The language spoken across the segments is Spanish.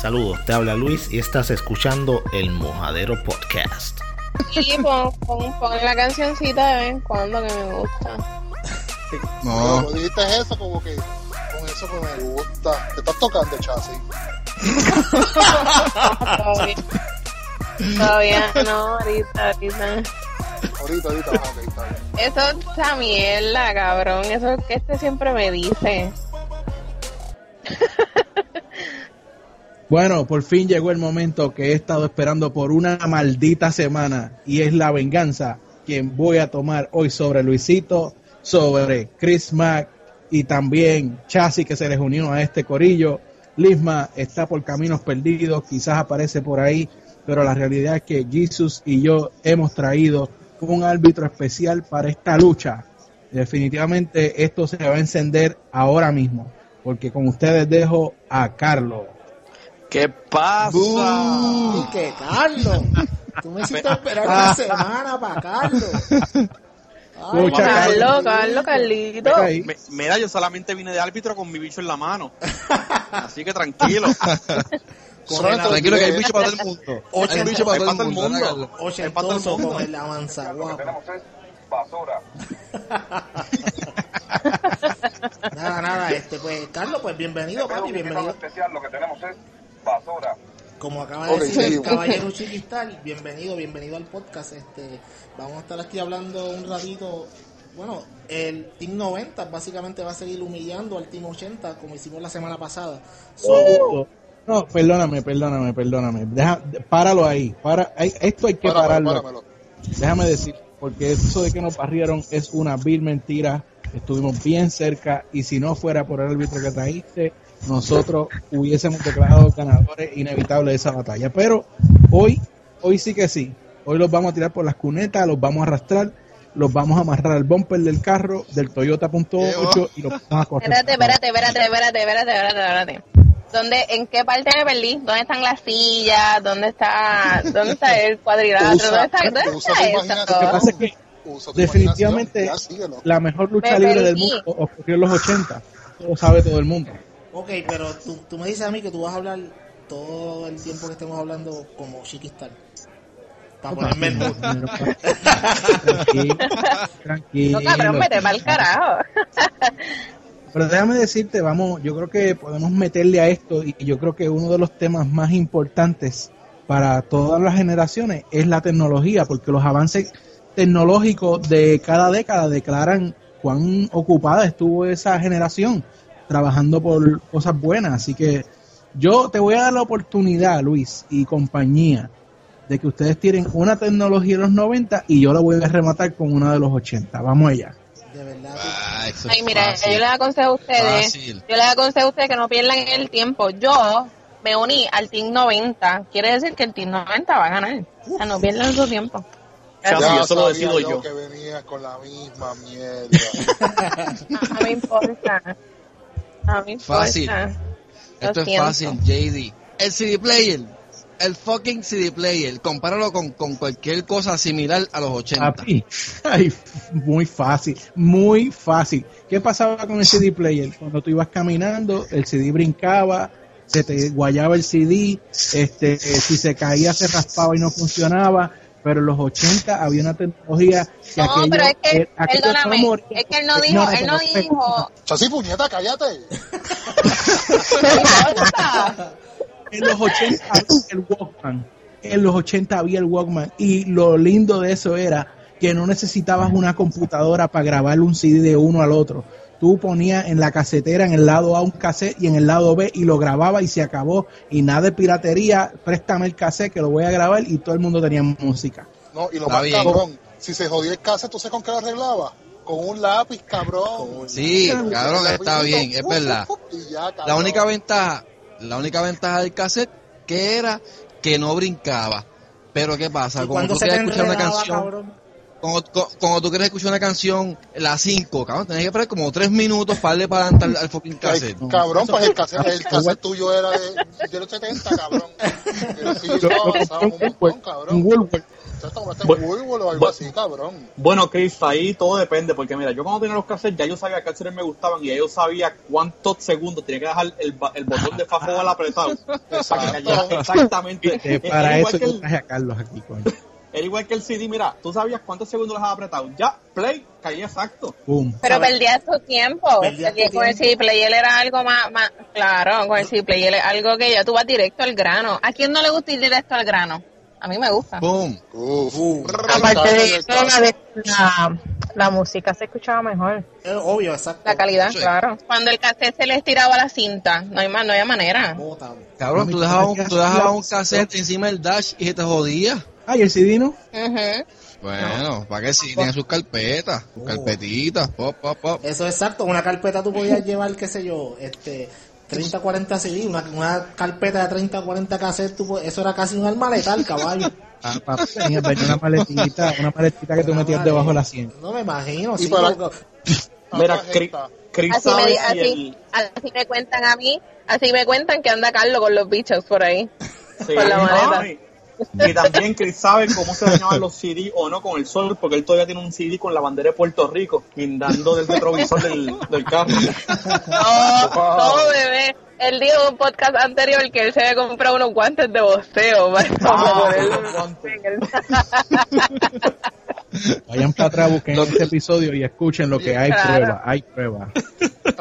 Saludos, te habla Luis y estás escuchando el Mojadero Podcast. Y pon, pon, pon la cancioncita de vez en cuando que me gusta. No. Dijiste eso, como que con eso que me gusta. Te estás tocando, chasis. Todavía, todavía no, ahorita, ahorita. Ahorita, ahorita, ah, ok, está bien. Eso es esa mierda, cabrón. Eso es que este siempre me dice. Bueno, por fin llegó el momento que he estado esperando por una maldita semana y es la venganza quien voy a tomar hoy sobre Luisito, sobre Chris Mack y también Chassis que se les unió a este corillo. Lisma está por caminos perdidos, quizás aparece por ahí, pero la realidad es que Jesus y yo hemos traído un árbitro especial para esta lucha. Definitivamente esto se va a encender ahora mismo, porque con ustedes dejo a Carlos. ¿Qué pasa? Y que Carlos, tú me hiciste esperar una semana para Carlos. Ay, Escucha, Carlos, Carlos, Carlito. Mira, yo solamente vine de árbitro con mi bicho en la mano. Así que tranquilo. Solamente Tranquilo que hay bicho para todo el mundo. Hay Ochenta- bicho para todo el para todo el mundo. mundo. con el avanzaguapa. Nada, nada, este, pues, Carlos, pues bienvenido, papi, bienvenido. especial lo que tenemos es basura. Como acaba de decir el caballero Chiquistal, bienvenido, bienvenido al podcast. Este, vamos a estar aquí hablando un ratito. Bueno, el Team 90 básicamente va a seguir humillando al Team 80 como hicimos la semana pasada. So, No, perdóname, perdóname, perdóname. Deja, páralo ahí. Para, hay- esto hay que Páramelo, pararlo. páramelo. Déjame decir, porque eso de que nos barrieron es una vil mentira. Estuvimos bien cerca y si no fuera por el árbitro que trajiste, nosotros hubiésemos declarado ganadores inevitables de esa batalla. Pero hoy, hoy sí que sí. Hoy los vamos a tirar por las cunetas, los vamos a arrastrar, los vamos a amarrar al bumper del carro del Toyota punto .8 y los vamos a correr. Espérate, espérate, espérate, espérate, espérate, espérate, espérate. ¿Dónde, ¿En qué parte me perdí? ¿Dónde están las sillas? ¿Dónde está, dónde está el cuadrilátero? ¿Dónde está, dónde está eso? Lo que pasa es que definitivamente la mejor lucha Me libre del mundo ocurrió en los 80. Lo sabe todo el mundo. Ok, pero tú, tú me dices a mí que tú vas a hablar todo el tiempo que estemos hablando como Chiquistal. Para ponerme el mood. Tranquilo, tranquilo. No, cabrón, vete pa'l carajo. Pero déjame decirte, vamos, yo creo que podemos meterle a esto y yo creo que uno de los temas más importantes para todas las generaciones es la tecnología, porque los avances tecnológicos de cada década declaran cuán ocupada estuvo esa generación trabajando por cosas buenas. Así que yo te voy a dar la oportunidad, Luis y compañía, de que ustedes tienen una tecnología de los 90 y yo la voy a rematar con una de los 80. Vamos allá. De verdad. Ah, eso Ay, mira, fácil. yo les aconsejo a ustedes, Fácil. yo les aconsejo a ustedes que no pierdan el tiempo. Yo me uní al Team 90. Quiere decir que el Team 90 va a ganar. O sea, no pierdan su tiempo. Ya eso lo decido yo. que venía con la misma mierda. No me importa. No me importa. Fácil. Esto es fácil, JD. El CD player. El fucking CD player. Compáralo con, con cualquier cosa similar a los 80. Papi, ay, muy fácil, muy fácil. ¿Qué pasaba con el CD player? Cuando tú ibas caminando, el CD brincaba, se te guayaba el CD, este, eh, si se caía se raspaba y no funcionaba, pero en los 80 había una tecnología que No, aquello- pero es que, eh, aquello perdóname, no es que él no dijo, él no dijo, Chasis, puñeta, cállate. no. En los 80 había el Walkman. En los 80 había el Walkman. Y lo lindo de eso era que no necesitabas una computadora para grabar un CD de uno al otro. Tú ponías en la casetera, en el lado A un cassette y en el lado B y lo grababa y se acabó. Y nada de piratería, préstame el cassette que lo voy a grabar y todo el mundo tenía música. No, y lo Está más bien. cabrón, si se jodía el cassette, ¿tú sabes con qué lo arreglaba? Con un lápiz, cabrón. Sí, cabrón, está bien, es verdad. uf, y ya, La única ventaja, la única ventaja del cassette que era que no brincaba. Pero ¿qué pasa? ¿Y Cuando cuando tú quieres escuchar una canción, cabrón? Cuando, cu- cuando tú quieres escuchar una canción, la 5, cabrón, tenés que esperar como 3 minutos para darle para adelante al, fucking Ay, cassette. cabrón, pues el cassette, el cassette tuyo era de, de los 70, cabrón. Pero sí, un montón, cabrón. un. Bueno, Chris, ahí todo depende, porque mira, yo cuando tenía los cassettes ya yo sabía qué canciones me gustaban y ya yo sabía cuántos segundos tenía que dejar el, ba- el botón de fast forward apretado que exactamente. Eh, para eso que yo el- traje a Carlos aquí, coño. Era igual que el CD, mira, tú sabías cuántos segundos los había apretado. Ya, play, caía exacto. Boom. Pero ¿Sabes? perdías tu tiempo. Perdías Porque tu con el. CD player era algo más, más, claro, con el CD player es algo que ya tú vas directo al grano. ¿A quién no le gusta ir directo al grano? A mí me gusta. Boom. Uf. Uh, Aparte de eso, la, de- la, la música se escuchaba mejor. es obvio, exacto. La calidad, Sí. claro. Cuando el cassette se le estiraba la cinta, no hay más, no hay manera. Cabrón, tú ¿tú dejabas, sabes tú dejabas un cassette encima del dash y se te jodía. Ay, el CD no. Bueno, para que sí, tiene sus carpetas, sus Oh. carpetitas, pop, pop, pop. Eso es exacto. Una carpeta tú podías llevar, qué sé yo, este 30, 40 CD, una, una carpeta de 30, 40 cassettes, tú eso era casi un alma letal, caballo. Ah, tenía una maletita, una maletita que tú metías debajo de la sien. No me imagino, Y sí, para-. Mira, Chris. Chris Así me, sabe así, el... así me cuentan a mí, así me cuentan que anda Carlos con los bichos por ahí. Sí, Con la maleta. Y, también Chris sabe cómo se dañaban los CD o no con el sol, porque él todavía tiene un CD con la bandera de Puerto Rico, guindando del retrovisor del, del carro. No, no, bebé. Él dijo en un podcast anterior que él se había comprado unos guantes de boxeo para Ah, ponerlo Vayan para atrás, busquen este episodio y escuchen lo que hay Claro. prueba, hay prueba.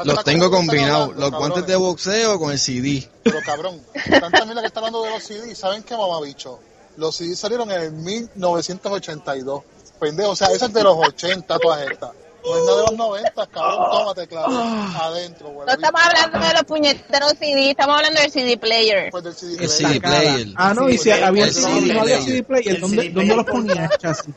Los tengo combinados, los guantes cabrones. de boxeo con el CD. Pero cabrón, tanta mierda que está hablando de los CD, ¿saben qué mamabicho? Los CD salieron en el 1982. Pendejo, o sea, eso es de los 80 todas estas. No es nada de los 90, cabrón, tómate, claro. Adentro, güey. No estamos hablando de los puñeteros CD, estamos hablando del CD player. Pues del CD El player. CD player. Ah, no, y si Sí, había el CD, no había player. CD player, El ¿dónde, ¿dónde los ponías, chasis?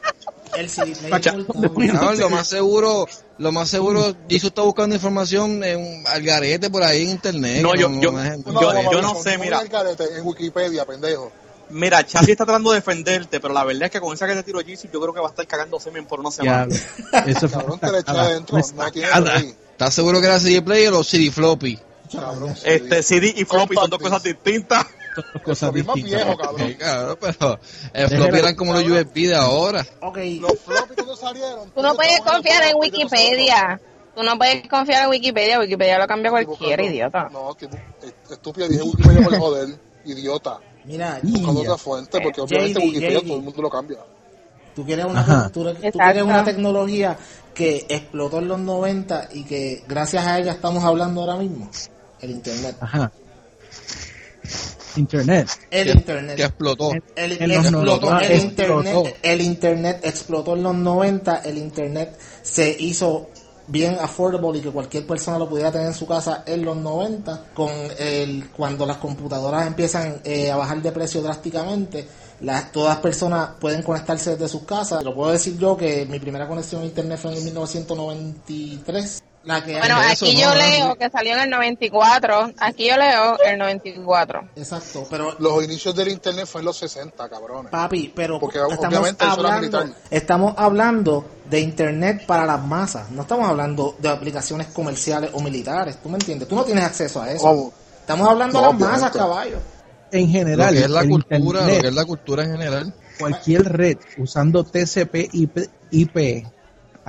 El CD player. Cabrón, lo más seguro, lo más seguro, Jesús está buscando información en al garete por ahí en internet. No, yo- yo- no No, Yo- no sé, mira. En Wikipedia, pendejo. Mira, Charlie está tratando de defenderte, pero la verdad es que con esa que te tiró Jeezy, yo creo que va a estar cagando semen por una semana. Ya, eso fue Cabrón, te le echa estacada, adentro. ¿Estás seguro que era CD player o CD floppy? Cabrón, sí. Este CD y floppy son dos cosas distintas. Dos cosas distintas. viejo, cabrón. Sí, cabrón, pero el Déjela- floppy eran como los USB de ahora. Ok, Los floppy cuando salieron. Tú no puedes confiar en. Wikipedia. Tú no puedes confiar en Wikipedia, Wikipedia lo cambia cualquiera, idiota. No, que est- estúpido, dije Wikipedia por joder, idiota. Mira, Buscando otra fuente, porque obviamente JD, Wikipedia JD. todo el mundo lo cambia. tú quieres una, tú, tú quieres una tecnología que explotó en los 90 y que gracias a ella estamos hablando ahora mismo. El internet. Ajá. Internet. El Que- internet. Que explotó. El, los explotó, 90 el, explotó. internet, el internet explotó en los 90, el internet se hizo bien affordable y que cualquier persona lo pudiera tener en su casa en los 90, con el cuando las computadoras empiezan eh, a bajar de precio drásticamente, las, todas personas pueden conectarse desde sus casas. Lo puedo decir yo que mi primera conexión a internet fue en el 1993. La que Bueno, Eso aquí no, yo no, leo que salió en el 94. Aquí yo leo el 94. Exacto, pero Los inicios del internet fue en los 60, cabrones. Papi, pero Porque estamos obviamente eso era hablando, estamos hablando de internet para las masas, no estamos hablando de aplicaciones comerciales o militares, ¿tú me entiendes? Tú no tienes acceso a eso. ¿Cómo? Estamos hablando No, de las masas, caballo. En Lo general, que es la cultura, lo que es la cultura en general. cualquier red usando TCP IP, IP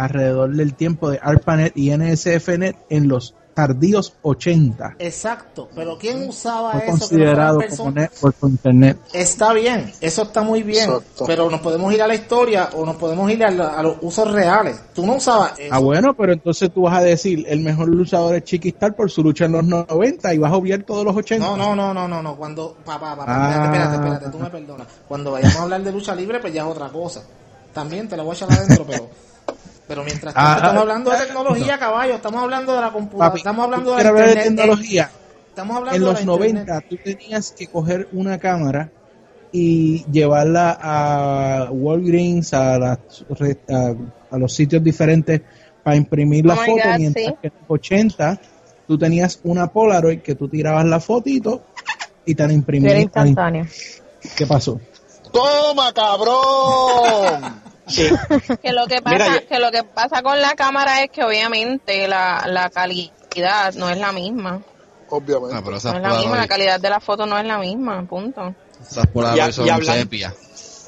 alrededor del tiempo de ARPANET y NSFNet en los tardíos 80 Exacto, pero ¿quién usaba fue eso? que no considerado fueran como personas? network por internet. Está bien, eso está muy bien, Exacto. pero nos podemos ir a la historia o nos podemos ir a, la- a los usos reales. Tú no usabas eso. Ah, bueno, pero entonces tú vas a decir, el mejor luchador es Chiquistar por su lucha en los 90 y vas a obviar todos los 80. No, no, no, no, no, no. Cuando, papá, papá, Ah. espérate, espérate, espérate, tú me perdonas. Cuando vayamos a hablar de lucha libre, pues ya es otra cosa. También te la voy a echar adentro, pero, pero mientras tanto Ah, estamos ah, hablando de tecnología, caballo, estamos hablando de la computadora, Papi, estamos hablando de hablar de tecnología. estamos hablando en de los la 90 internet. tú tenías que coger una cámara y llevarla a Walgreens, a, las a, a los sitios diferentes para imprimir la Oh foto, God, mientras sí. que en los 80 tú tenías una Polaroid que tú tirabas la fotito y te la Era imprimías. instantáneo. ¿Qué pasó? ¡Toma, cabrón! Que lo que pasa, Mira, que lo que pasa con la cámara es que obviamente la, la calidad no es la misma. Obviamente. Ah, pero No es la misma, la calidad de la foto no es la misma, punto. esas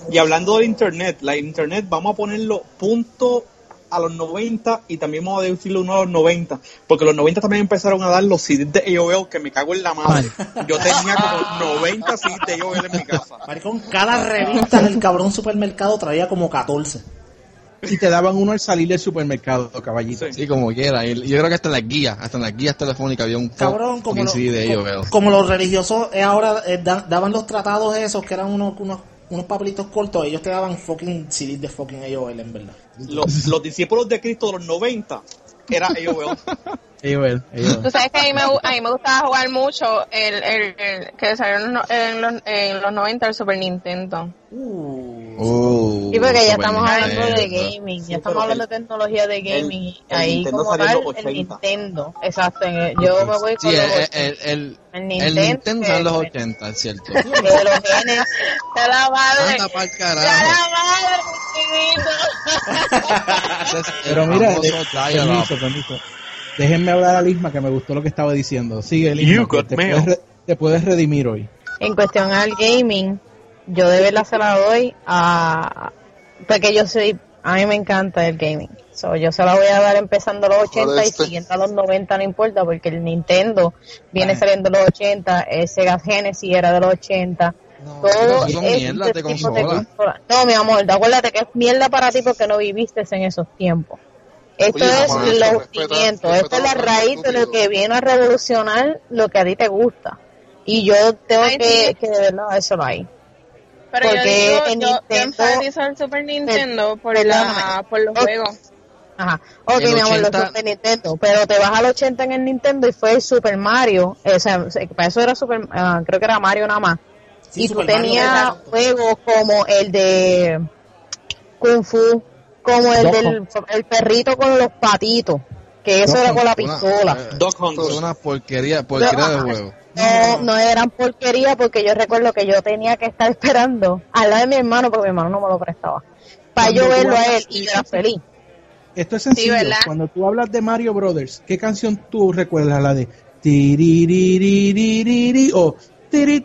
Y hablando del internet, la internet vamos a ponerlo punto a los 90 y también vamos a decirle uno a los 90, porque los 90 también empezaron a dar los CDs de AOL que me cago en la madre. Yo tenía como 90 CDs de AOL en mi casa. Maricón, cada revista del cabrón supermercado traía como 14. Y te daban uno al salir del supermercado, caballito. Sí, como quiera. Y yo creo que hasta en las guías, hasta en las guías telefónicas había un Cabrón, como, lo- CD de como, AOL. como los religiosos eh, ahora eh, da- daban los tratados esos que eran unos, unos, unos papelitos cortos, ellos te daban fucking CDs de fucking AOL, en verdad. Los, los discípulos de Cristo de los 90 era AOL. AOL, AOL. Tú sabes que a mí me, a mí me gustaba jugar mucho el, el, el- que salió en los, en, los, en los 90 el Super Nintendo. Oh, Sí, porque ya estamos hablando de gaming, ya Sí, estamos hablando el- de tecnología de gaming. y el ahí Nintendo como tal, el 80. Nintendo. Exacto, en el- yo me voy Sí, con los el, 80. el, el, El el Nintendo, en los que- 80, es cierto. de los genes. ¡De la madre! Anda pa'l ¡De carajo. la madre, chiquito! Pero mira, dial-up. permiso, permiso. Déjenme hablar a Lisma, que me gustó lo que estaba diciendo. Sigue, Lisma, You que got te, puedes, te puedes redimir hoy. En cuestión al gaming, yo de verdad se la doy a... Porque yo soy... A mí me encanta el gaming. So, yo se la voy a dar empezando los 80 y Joder, siguiendo a los 90 no importa porque el Nintendo viene saliendo de los 80, el Sega Genesis era de los 80. Todo Son ese mierdas de tipo consola. No, mi amor, acuérdate que es mierda para ti porque no viviste en esos tiempos. Esto Oye, es los respeta esto es la raíz de lo que viene a revolucionar lo que a ti te gusta. Y yo tengo Ay, que, sí. que de verdad eso lo hay. Pero yo Porque digo, en yo, yo Nintendo- el Super Nintendo por, la, por los juegos. Ajá. Ok, El mi amor, 80 los Super Nintendo. Pero te vas al 80 en el Nintendo y fue el Super Mario. O sea, para eso era Super, ah, creo que era Mario nada más. Sí, y tú Super tenías juegos como el de Kung Fu, como el Doc del el perrito con los patitos, que eso Doc era con la Una- pistola. eh, Duck Hunt. Es una porquería, porquería de Ajá. juego. No, no eran porquería porque yo recuerdo que yo tenía que estar esperando al lado de mi hermano porque mi hermano no me lo prestaba. Para Cuando yo verlo a él y yo era feliz. Esto es sencillo. ¿verdad? Cuando tú hablas de Mario Brothers, ¿qué canción tú recuerdas? La de tiririririri o tum,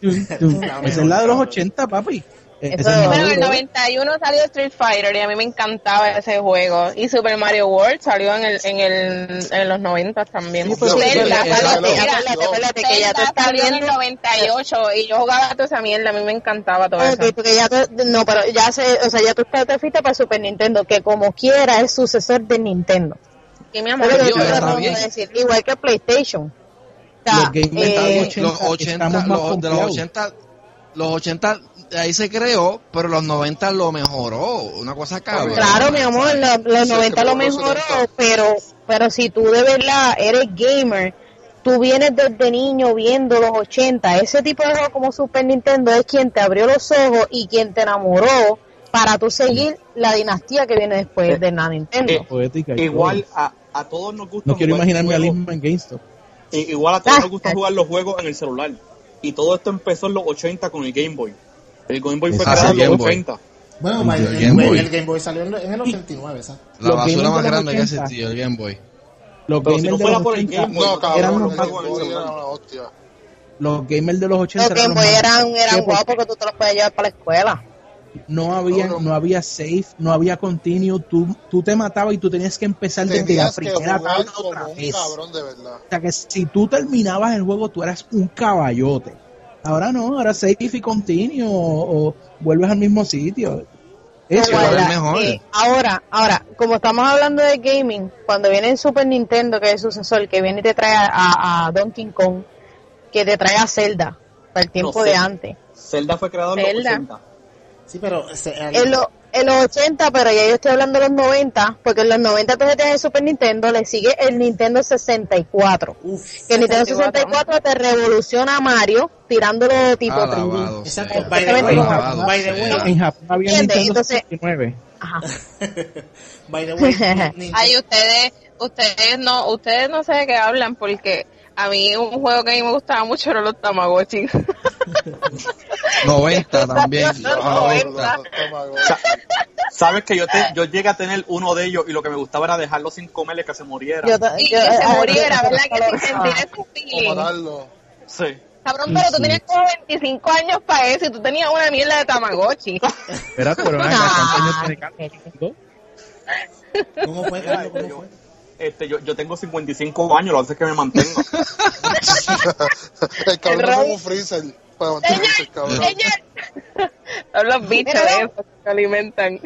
tum, tum. Esa es la de los 80, papi. E- Eso- es en el Brothers. 91 salió Street Fighter y a mí me encantaba ese juego. Y Super Mario World salió en, el, en, el, en los 90 también. Sí, Zelda, que ya en el viendo 98 y yo jugaba toda esa mierda. A mí me encantaba todo eso. porque ya tú- no, pero ya se, o sea, ya tú te te fuiste para Super Nintendo, que como quiera es sucesor de Nintendo. Y mi amor, que yo decir, igual que PlayStation. O sea, Los eh, están los 80, estamos más los, de los confiados. 80, los 80 ahí se creó, pero los 90 lo mejoró, una cosa cabrón. Claro, mi amor, lo- los Se 90 creó lo los mejoró, 70. pero, pero si tú de verdad eres gamer, tú vienes desde niño viendo los 80, ese tipo de juego como Super Nintendo es quien te abrió los ojos y quien te enamoró para tú seguir la dinastía que viene después de la Nintendo. Eh, Poética Igual a, a todos nos gusta No quiero imaginarme a Lisma en GameStop. Igual a todos Ah. nos gusta jugar los juegos en el celular. Y todo esto empezó en los 80 con el Game Boy. El Game Boy fue creado en Game los Boy. 80. Bueno, El el, Game Boy. el Game Boy salió en, en el 89, ¿sabes? La Los basura más grande que 80. existió, el Game Boy. Los Pero si gamers no de fuera los por el 80 Game Boy, No, no cabrón, eran los Game más, Boy era una hostia. los gamers de los 80 Los eran Game los Boy eran, eran guapos porque tú te los puedes llevar para la escuela. no había Cabrón. no había safe, no había continuo, tú, tú te matabas y tú tenías que empezar desde la Tenías que primera jugar tabla otra vez. cabrón de verdad. O sea que si tú terminabas el juego, tú eras un caballote. Ahora no, ahora safe y continuo o, o vuelves al mismo sitio. Eso, es mejor. eh, ahora, ahora, como estamos hablando de gaming, cuando viene el Super Nintendo, que es el sucesor, que viene y te trae a, a Donkey Kong, que te trae a Zelda, para el tiempo No de antes. Zelda fue creado en los Zelda. 80. Sí, pero se- el- En, lo- en los 80, pero ya yo estoy hablando de los 90, porque en los 90 entonces tienes el Super Nintendo, le sigue el Nintendo 64. uf, Que el Nintendo 64. 64 te revoluciona a Mario tirándolo tipo 3D. Alabado Exacto, by the way, en Japón había. Nintendo Entonces- 69. Ajá. by the way, Ay, ustedes, ustedes no, ustedes no sé de qué hablan porque a mí un juego que a mí me gustaba mucho era los Tamagotchi. 90 también. No, no, 90. Toma, güey. Sabes que yo te, yo llegué a tener uno de ellos y lo que me gustaba era dejarlo sin comerle que se muriera. Yo Y que se ah, muriera, yo- ¿verdad? Que ah, te sentir ese feeling. matarlo. Sí. Cabrón, pero tú tenías como 25 años para eso y tú tenías una mierda de Tamagotchi. Espérate, pero ¿cuántos años tiene. ¿Cómo fue? ¿Cómo fue? Este, yo, yo tengo 55 años, lo hace que me mantengo. El cabrón El es como un freezer para mantenerse el cabrón. Son los bichos esos que se alimentan.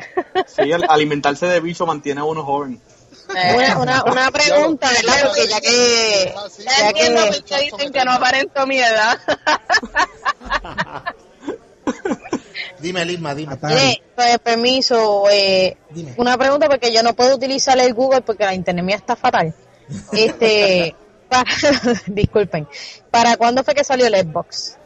Sí, el alimentarse de bicho mantiene a uno joven. Una, una, una pregunta, ¿verdad? Porque ya que, Así, Ya que, dicen que no aparento mi edad. Dime, Lisma, dime. Mire, pues, permiso, eh, Dime. una pregunta porque yo no puedo utilizar el Google porque la internet mía está fatal. Este, para, disculpen, ¿para cuándo fue que salió el Xbox?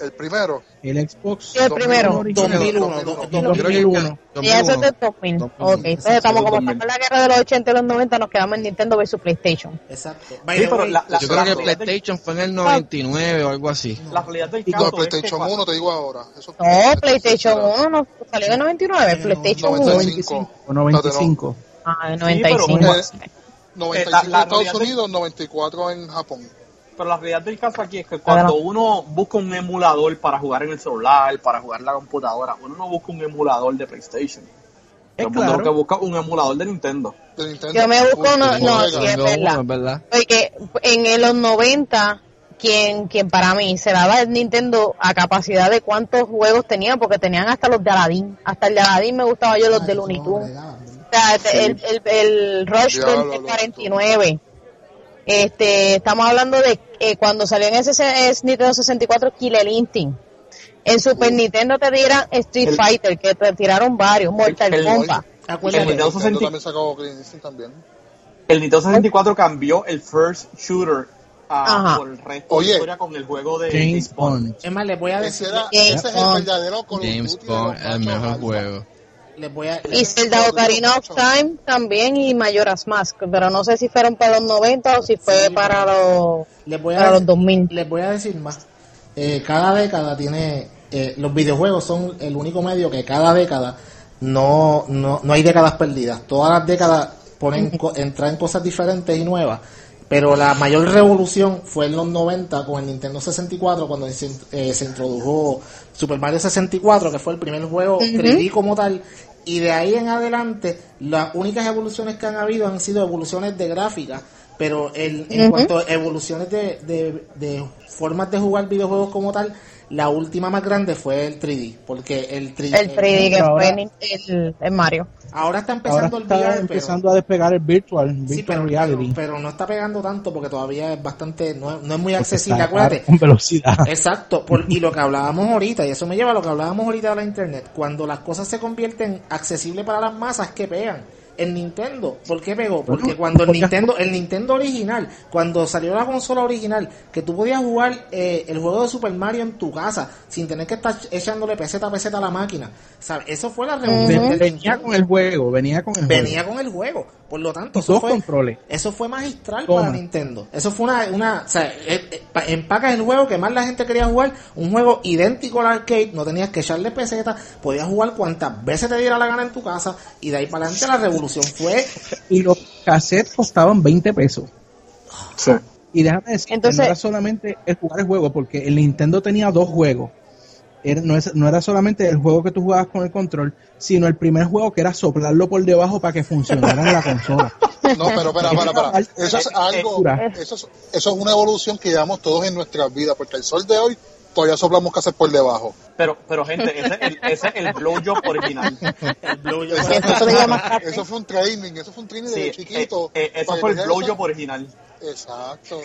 El primero. El Xbox. Sí, el primero. 2001, do- Yo 2001. creo que el uno. Y eso es del 2000. Ok, entonces estamos como estamos en la guerra de los 80 y los 90, nos quedamos en Nintendo versus PlayStation. Exacto. Sí, pero la, la, Yo creo que del- PlayStation fue en el 99 o algo así. la realidad del es que PlayStation cuando- 1 te digo ahora. Eso No, PlayStation 1 no, salió en el 99, Sí, PlayStation 1. 95. O 95. Ah, en Sí, pero- 95. Eh, 95 la en Estados de- Unidos, 94 en Japón. Pero la realidad del caso aquí es que cuando uno busca un emulador para jugar en el celular, para jugar en la computadora, uno no busca un emulador de PlayStation. Mundo claro. que busca un emulador de Nintendo. De Nintendo. Yo me busco, Uy, no, no, sí, es verdad. uno, es verdad. Porque en los 90, quien, quien para mí se daba el Nintendo a capacidad de cuántos juegos tenía, porque tenían hasta los de Aladdin. Hasta el de Aladdin me gustaba yo, los de Looney Tunes. O sea, este, el, el, el Rush del los 49. Este, estamos hablando de eh, cuando salió en ese es Nintendo 64 Killer Instinct. En Super Nintendo te dieran Street El- Fighter, que te tiraron varios, Mortal el- Kombat. El Acuérdate. Nintendo Nintendo 60 también. El Nintendo 64 cambió el first shooter ah, Ajá. por el resto Oye. de la historia con el juego de James Bond. Bond. Es más, les voy a Ese, decir, era, ese es el Bond. verdadero Call James Bond, el mejor alfa. juego. Les voy a, Y Zelda Ocarina of Time también y Majora's Mask, pero no sé si fueron para los 90 o si fue Sí, para los, les voy para los 2000. les voy a decir más. Eh, cada década tiene, eh, los videojuegos son el único medio que cada década no, no, no hay décadas perdidas. Todas las décadas ponen, co- entran cosas diferentes y nuevas. Pero la mayor revolución fue en los 90 con el Nintendo 64 cuando se, eh, se introdujo Super Mario 64 que fue el primer juego 3D como tal y de ahí en adelante las únicas evoluciones que han habido han sido evoluciones de gráfica pero el, en cuanto a evoluciones de, de, de formas de jugar videojuegos como tal la última más grande fue el 3D porque el 3D, El 3D que ahora- fue el, el Mario. ahora está Ahora empezando el VR pero- empezando a despegar el virtual, Sí, virtual pero, reality. pero, pero no está pegando tanto porque todavía es bastante, no, no es muy accesible, acuérdate. Con velocidad. Exacto, por- y lo que hablábamos ahorita, y eso me lleva a lo que hablábamos ahorita de la internet, cuando las cosas se convierten accesibles para las masas, que pegan? El Nintendo, ¿por qué pegó? Porque cuando el Nintendo, el Nintendo original, cuando salió la consola original, que tú podías jugar eh, el juego de Super Mario en tu casa, sin tener que estar echándole peseta a peseta a la máquina, ¿sabes? Eso fue la revolución Venía con el juego, venía con el Venía juego. con el juego, por lo tanto, eso dos fue, controles. eso fue magistral Toma. para Nintendo. Eso fue una, una o sea, eh, eh, pa- empacas el juego que más la gente quería jugar, un juego idéntico al arcade, no tenías que echarle peseta, podías jugar cuantas veces te diera la gana en tu casa, y de ahí para adelante la revolución fue, Y los cassettes costaban 20 pesos. Sí. Y déjame decir, Entonces- no era solamente el jugar el juego, porque el Nintendo tenía dos juegos. Era- no, es- no era solamente el juego que tú jugabas con el control, sino el primer juego que era soplarlo por debajo para que funcionara en la consola. No, pero espera, espera, espera. Eso es algo, eso es, eso es una evolución que llevamos todos en nuestras vidas, porque el sol de hoy todavía soplamos casas por debajo. Pero, pero gente, ese es el, ese es el blowjob original. el blowjob. Eso, Eso se llama eso fue un training, eso fue un training Sí, de chiquito. eh, eh, para fue el blowjob eso- original. Exacto.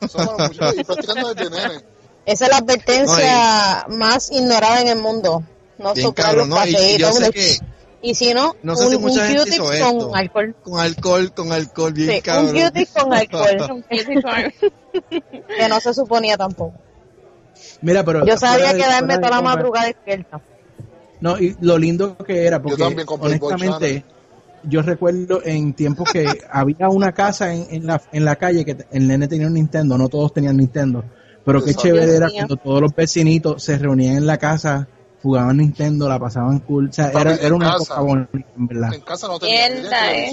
Eso para muchos- y practicando desde nene. Esa es la advertencia más ignorada en el mundo. No soplar los ¿no? Y- yo sé que- si no, No sé un, si mucha un gente con esto. alcohol. Con alcohol, con alcohol, bien Sí, un cabrón. Q-tip con alcohol. que no se suponía tampoco. Mira, pero Yo sabía de- quedarme toda la madrugada despierta. No, y lo lindo que era, porque Boy honestamente, yo recuerdo en tiempos que había una casa en, en, la, en la calle que el nene tenía un Nintendo, no todos tenían Nintendo, pero qué chévere era Dios mío. cuando todos los vecinitos se reunían en la casa, jugaban Nintendo, la pasaban cool, o sea, Papi, era, era una casa. época bonita, en verdad. En casa no tenía, Mierda, eh.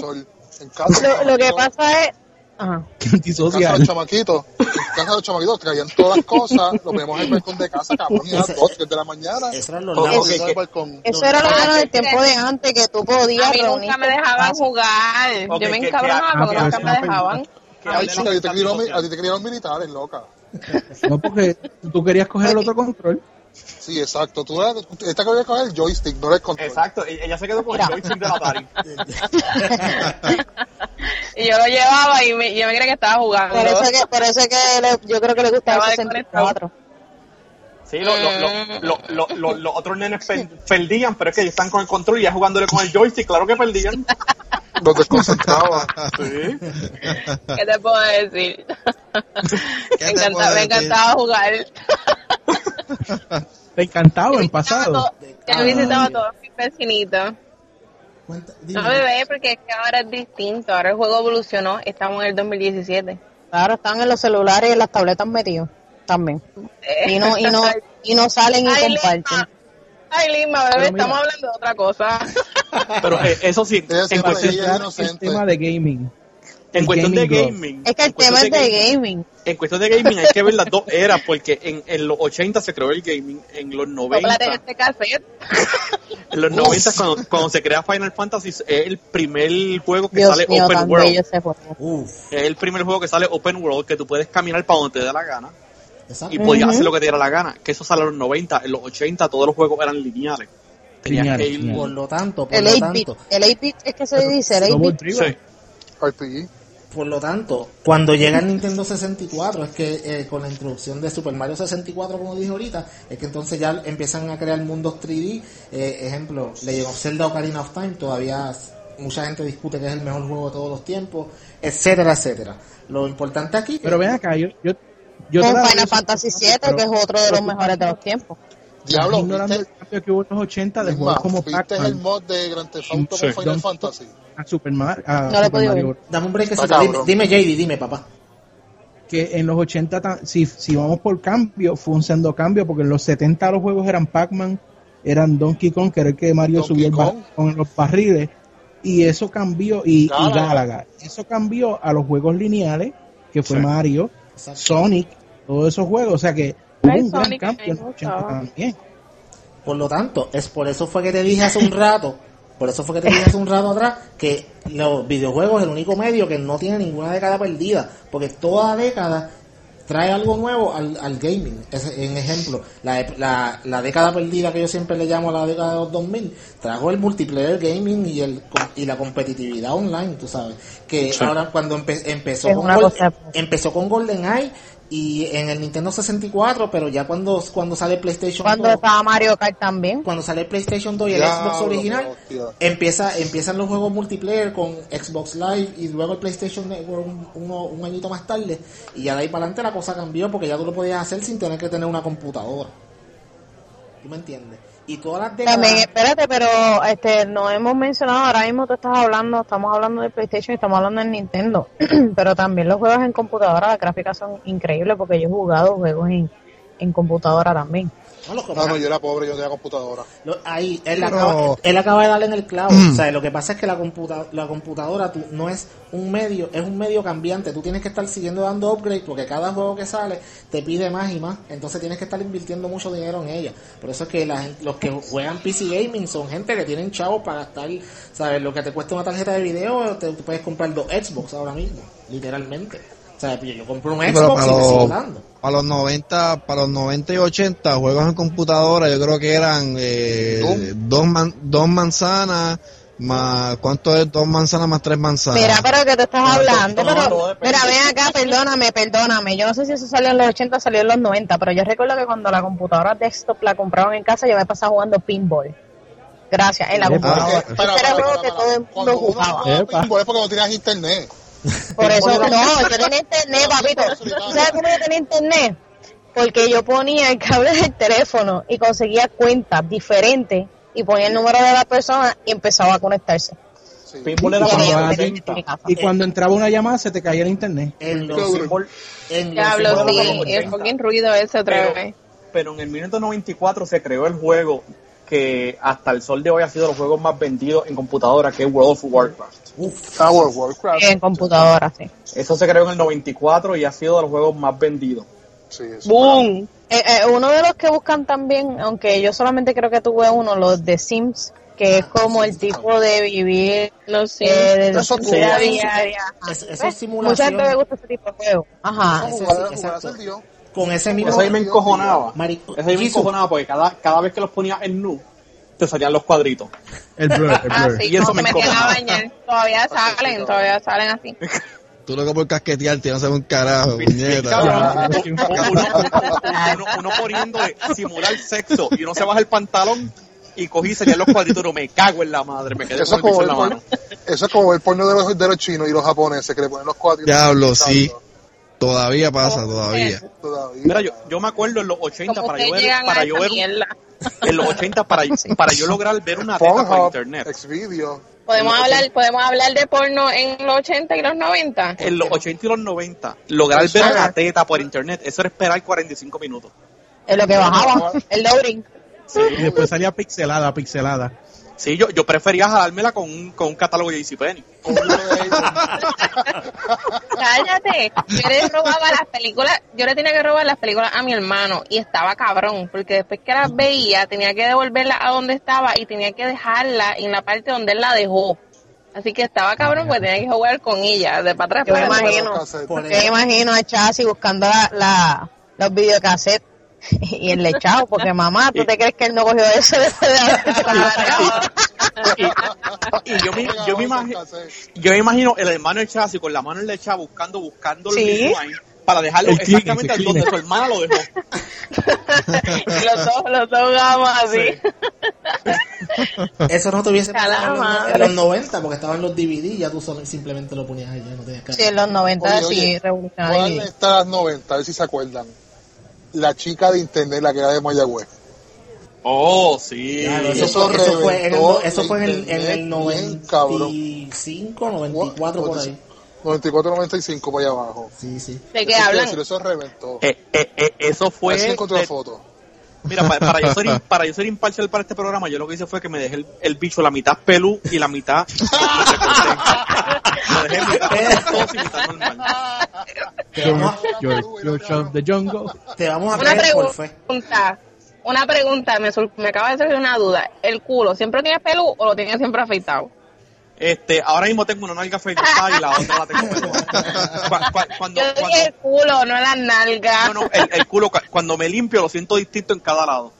En casa Lo, lo que pasa es, Ajá. Qué En casa de antisocial. los chamaquitos, en casa de los chamaquitos traían todas las cosas, lo poníamos en el balcón de casa, cabrón, a las 2, 3 de la mañana. Eso eran los Todo lagos. eso era lo Ah, del tiempo de antes, que tú podías A mí nunca reunirte me dejaban jugar. Ok, Yo me encabronaba que- porque ah, nunca me dejaban. Que Ay, hablen chica, a ti te los criaron, cambios a ti te criaron militares, loca. No, porque tú querías coger el otro control. Sí, exacto. Tú eras, esta que voy a coger el joystick, no era el control. Exacto, ella se quedó con el joystick de la Atari. Y yo lo llevaba y me, yo me creía que estaba jugando. Por eso que, por eso que le- yo creo que le gustaba el Estaba 64. Sí, lo- lo- lo- lo- lo- lo- los otros nenes per- perdían, pero es que ellos están con el control y ya jugándole con el joystick, claro que perdían. Los desconcentraba. Sí. ¿Qué te puedo decir? ¿Qué me, encanta- puedo me decir? encantaba jugar. Te encantaba en pasado. Yo visitaba a todos mis vecinitos. No, bebé, porque es que ahora es distinto. Ahora el juego evolucionó. Estamos en el 2017. Claro, están en los celulares y en las tabletas metidos también. Y no, y no, y no salen y comparten. Ay, Lima, bebé, Pero mira. estamos hablando de otra cosa. Pero eh, eso sí, en cuestión, el tema de gaming. en cuestión de Gaming. Es que el en cuestión tema es de gaming- gaming. En cuestión de gaming hay que ver las dos eras, porque en, en los 80 se creó el gaming, en los 90, Sóplate este en los 90 cuando, cuando se crea Final Fantasy es el primer juego que Dios sale mío, open world. Es el primer juego que sale open world, que tú puedes caminar para donde te dé la gana exacto. y podías hacer lo que te diera la gana. Que eso sale en los 90, en los 80 todos los juegos eran lineales. Tenías Lineales, que ir- lineales. Por lo tanto, por El lo 8-bit, tanto, el 8-bit es que se dice, el Double 8-bit. trigger. Sí. RPG. por lo tanto, cuando llega el Nintendo 64, es que eh, con la introducción de Super Mario 64, como dije ahorita, es que entonces ya empiezan a crear mundos 3D. Eh, ejemplo, le llegó Zelda Ocarina of Time, todavía mucha gente discute que es el mejor juego de todos los tiempos, etcétera, etcétera. Lo importante aquí Pero ven acá, yo, yo, yo Con Final Fantasy VII, pero- que es otro de los mejores de los tiempos. Diablo, ignorando el cambio que hubo en los 80 de juegos como ¿Viste el Pac-Man mod de Grand Theft Auto Sí. con Final Fantasy? a Super. A No podido Mario. Dame un break. Está dime, cabrón. dime, JD, dime, papá. que en los 80, ta- si, si vamos por cambio, fue un sendo cambio, porque en los 70 los juegos eran Pac-Man, eran Donkey Kong, que era el que Mario Donkey subió el Kong. ba- con los barriles, y eso cambió, y, y Galaga. Galaga. Eso cambió a los juegos lineales, que fue Sí. Mario. Sonic, todos esos juegos, o sea que hubo un gran Sonic, cambio a mí en me los 80 gustaba. también. Por lo tanto, es por eso fue que te dije hace un rato, por eso fue que te dije hace un rato atrás, que los videojuegos es el único medio que no tiene ninguna década perdida, porque toda década trae algo nuevo al, al gaming. Es, en ejemplo, la, la, la década perdida que yo siempre le llamo la década de los 2000, trajo el multiplayer gaming y el y la competitividad online, tú sabes. Que Sí. ahora cuando empe- empezó, Es con una Gol- cosa- empezó con GoldenEye y en el Nintendo 64, pero ya cuando, cuando sale PlayStation Cuando 2, estaba Mario Kart también. cuando sale PlayStation 2 y el Xbox original, empieza, empiezan los juegos multiplayer con Xbox Live y luego el PlayStation Network un, uno- un añito más tarde. Y ya de ahí para adelante la cosa cambió porque ya tú lo podías hacer sin tener que tener una computadora. ¿Tú me entiendes? Y todas las décadas... También, espérate, pero este no hemos mencionado, ahora mismo tú estás hablando, estamos hablando de PlayStation y estamos hablando de Nintendo, pero también los juegos en computadora, las gráficas son increíbles porque yo he jugado juegos en, en computadora también. No, los No, no, yo era pobre, yo tenía computadora. Lo- ahí, él, Pero- acaba, él acaba de darle en el clavo. Mm. O sea, lo que pasa es que la, computa, la computadora tú, no es un medio, es un medio cambiante. Tú tienes que estar siguiendo dando upgrade porque cada juego que sale te pide más y más. Entonces tienes que estar invirtiendo mucho dinero en ella. Por eso es que la gente- los que juegan PC Gaming son gente que tienen chavos para gastar, ¿sabes? Lo que te cuesta una tarjeta de video, te, te puedes comprar dos Xbox ahora mismo, literalmente. O sea, yo, yo compro un Xbox y me sigo dando. Para los 90, para los 90 y 80, juegos en computadora, yo creo que eran eh, dos, man- dos manzanas, más, ¿cuánto es dos manzanas más tres manzanas? Mira, pero que te estás Ah, hablando, pero mira, ven acá, perdóname, perdóname. Yo no sé si eso salió en los 80 o salió en los 90, pero yo recuerdo que cuando la computadora desktop la compraron en casa, yo me pasaba jugando pinball. Gracias, en la computadora. Ese era juego que todo el mundo jugaba. pinball es porque no tenías internet. Por eso, no, yo tenía internet, papito. ¿Tú sabes cómo yo tenía internet? Porque yo ponía el cable del teléfono y conseguía cuentas diferentes y ponía el número de la persona y empezaba a conectarse. Sí. Pinball era Y cuando entraba una llamada se te caía el internet. En los, Cabrón. Pinball- en los Diablo, sí, 80. fucking ruido ese otra Pero- vez. pero en el 1994 se creó el juego que hasta el sol de hoy ha sido los juegos más vendidos en computadora, que es World of Warcraft. World of Warcraft. En computadora, sí. Eso se creó en el 94 y ha sido de los juegos más vendidos. Sí, eso. ¡Boom! Eh, eh, uno de los que buscan también, aunque yo solamente creo que tuve uno, los de Sims, que es como el tipo de vivir Los eh, de Eso vida sí. diaria. Es- eso es Mucha gente simulación. le gusta ese tipo de juego. Ajá. Sí. Con ese mismo. Eso ahí me encojonaba. Marico- Eso ahí me encojonaba porque cada, cada vez que los ponías en nu, te salían los cuadritos. El blur, el Ah, blur. sí, Y eso me se metían a bañar. Todavía salen, todavía salen así. Tú loco por casquetearte, no sabes un carajo, puñeta. Cabrón, uno, uno- uno poniendo de simular sexo y uno se baja el pantalón y cogí y salían los cuadritos. No, me cago en la madre, me quedé Eso con es, el como en el la mano. eso es como el porno de los, de los chinos y los japoneses que le ponen los cuadritos. Diablo, sí. Todavía pasa, todavía. Mira, yo, yo me acuerdo en los 80 Como para yo ver, para yo ver en los 80 para, para yo lograr ver una teta por internet. Xvideo. Podemos hablar, podemos hablar de porno en los 80 y los 90. En los 80 y los 90, lograr ver una teta por internet, eso era esperar 45 minutos. Es lo que bajaba, el loading. Y después salía pixelada, pixelada. Sí, yo, yo prefería jalármela con un, con un catálogo de JCPenney. Cállate. Yo le robaba las películas, yo le tenía que robar las películas a mi hermano y estaba cabrón, porque después que las veía tenía que devolverlas a donde estaba y tenía que dejarla en la parte donde él la dejó. Así que estaba cabrón porque tenía que jugar con ella, de para atrás. Yo me imagino. Yo me imagino a Chassi buscando la, la- los videocassettes y el lechado, porque mamá, ¿tú te crees que él no cogió eso después de Y yo me, yo me, imagi- Cassette. yo me imagino el hermano del chasis con la mano en el echado buscando, buscando el Sí. ahí para dejarlo El exactamente al donde su hermana lo dejó. Y los dos, los dos jugamos así. Eso no tuviese pasado en los, en los 90 porque estaban los DVD ya tú solo- simplemente lo ponías ahí, ya no tenías que Sí, en los 90 Oye, sí, oye, revolucionario. ¿Cuál está las 90? A ver si se acuerdan. La chica de internet, la que era de Mayagüez. Oh, sí. Claro, eso eso, fue, eso fue en el, eso fue en el, en el bien cabrón. 95, 94 por ahí. 94, 95 para allá abajo. Sí, sí. ¿De qué hablan? decir, Eso reventó. Eh, eh, eh, eso fue. si encontré de- la foto. Mira, para, para yo ser, para yo ser imparcial para este programa, yo lo que hice fue que me dejé el, el bicho la mitad pelú y la mitad. lo dejé. Te vamos, a- George, George of the Jungle. te vamos a Una creer por fe. pregunta. Una pregunta, me, sur- me acaba de surgir una duda. ¿El culo siempre tiene pelo o lo tiene siempre afeitado? Este, ahora mismo tengo una nalga afeitada y la otra la tengo peluda. Cu- cu- Cuando, Yo cuando, dije el culo, no las nalgas. no, no, el, el culo, cu- cuando me limpio lo siento distinto en cada lado.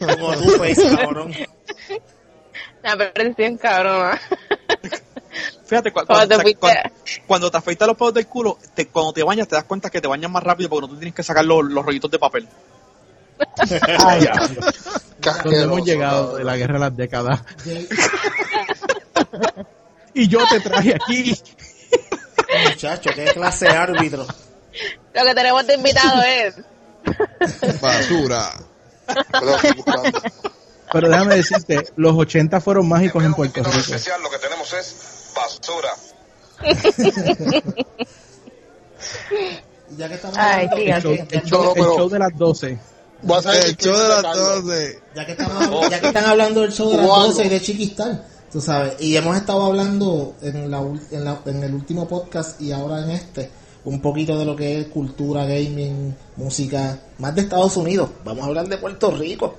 Como tú, face, cabrón. La perdición cabrona. Fíjate, cu- Cuando te cuando, cuando te afeitas los pelos del culo, te- cuando te bañas te das cuenta que te bañas más rápido porque no tú tienes que sacar los, los rollitos de papel. Donde Casqueroso, hemos llegado de la guerra de las décadas. y yo te traje aquí. Muchacho, qué clase de árbitro. Lo que tenemos de invitado es. Basura. Pero déjame decirte, los 80 fueron mágicos en Puerto Rico. especial, lo que tenemos es basura. Ya que estamos Ay, hablando, sí, ya, El show, el show- el show de las 12. Voy a saber El show de las Carlos. 12. ya que estamos, ya que están hablando del show de las O algo. 12 y de Chiquistar, tú sabes, y hemos estado hablando en, la, ul- en, la- en el último podcast y ahora en este, un poquito de lo que es cultura, gaming, música, más de Estados Unidos. Vamos a hablar de Puerto Rico.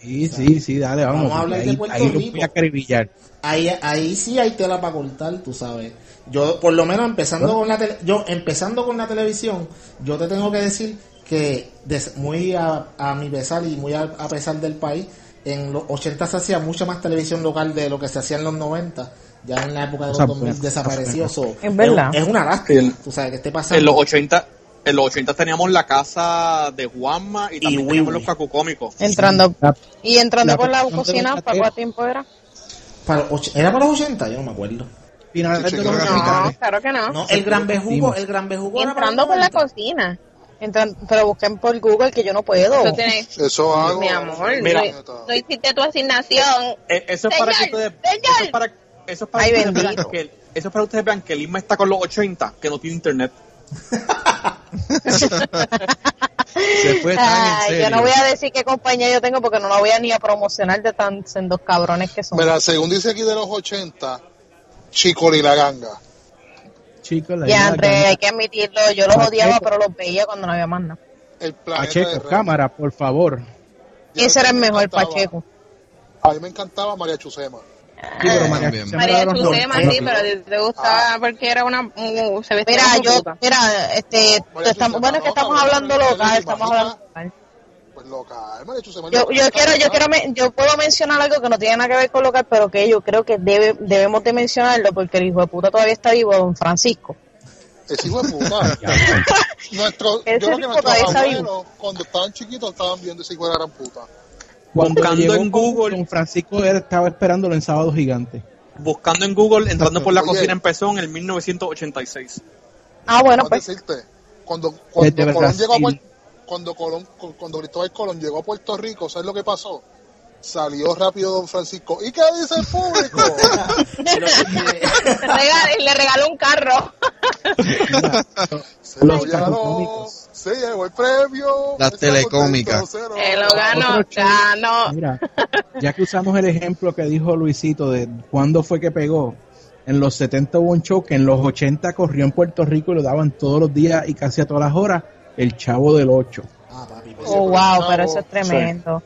Sí, sí, sí, dale, vamos. Vamos a hablar porque de ahí, Puerto ahí los Rico. voy a acribillar. ahí, ahí sí hay tela para cortar, tú sabes. Yo, por lo menos empezando con la tele- yo empezando con la televisión, yo te tengo que decir que des- muy a, a mi pesar y muy a, a pesar del país, en los 80 se hacía mucha más televisión local de lo que se hacía en los 90. Ya en la época de los Esa 2000 buena, desapareció. so, Es verdad. Es, una lástima, tú sabes, que esté En pasando. los 80, en los 80 teníamos la casa de Juanma y también Wiwi. teníamos los cacucómicos. Entrando, La- y entrando la por la cocina, ¿para cuánto tiempo era? Para ¿Era para los 80? Yo no me acuerdo. No, No, 80. claro que no. No, el gran bejugo, el gran bejugo Entrando por la 90. cocina. Entran, pero busquen por Google que yo no puedo. Eso tiene- Eso hago. Mi amor, Mira. no, no hiciste tu asignación. Eh, eso es para que Señor, ustedes, señor. eso es para, eso es para Ay, que ustedes vean bendito. que, eso es para que ustedes vean que el Isma está con los 80, que no tiene internet. Se fue tan en Ay, serio. yo no voy a decir qué compañía yo tengo porque no la voy a ni a promocionar de tan dos cabrones que son. Mira, según dice aquí de los 80, Chico y la ganga. Chicos, la Y André, hay que admitirlo, yo los Pacheco. odiaba, pero los veía cuando no había más nada. El Pacheco, cámara, por favor. Ese era el me mejor. Pacheco. A mí me encantaba María Chusema. Sí, pero María. Chusema María Chusema, 90. sí, pero te gustaba porque era una. un- se vestía Mira, yo, puta. mira, este, María estamos, bueno, es que estamos hablando local, estamos hablando local. Pues local, María. Yo, yo quiero, yo quiero, men- yo puedo mencionar algo que no tiene nada que ver con local, pero que yo creo que debe, debemos de mencionarlo porque el hijo de puta todavía está vivo, don Francisco. Ese hijo de puta. Nuestro, yo creo que nuestros todavía está vivo. abuelos, cuando estaban chiquitos, estaban viendo ese hijo de gran puta. Cuando Buscando llegó en Google. Don Francisco era- estaba esperándolo en Sábado Gigante. Buscando en Google, entrando por la Oye. cocina, empezó en el 1986. Ah, bueno, pues, decirte, cuando, cuando Colón llegó a cuando Colón, cu- cuando Cristóbal Colón llegó a Puerto Rico, ¿sabes lo que pasó? Salió rápido Don Francisco. ¿Y qué dice el público? Le regaló- un carro. se lo Los ganó, se llevó el premio. Las telecómicas. Él lo ganó, ganó. Mira, ya que usamos el ejemplo que dijo Luisito de cuándo fue que pegó, en los 70 hubo un show que en los 80 corrió en Puerto Rico y lo daban todos los días y casi a todas las horas, el Chavo del 8. Ah, papi, pues, oh, wow, pero eso es tremendo.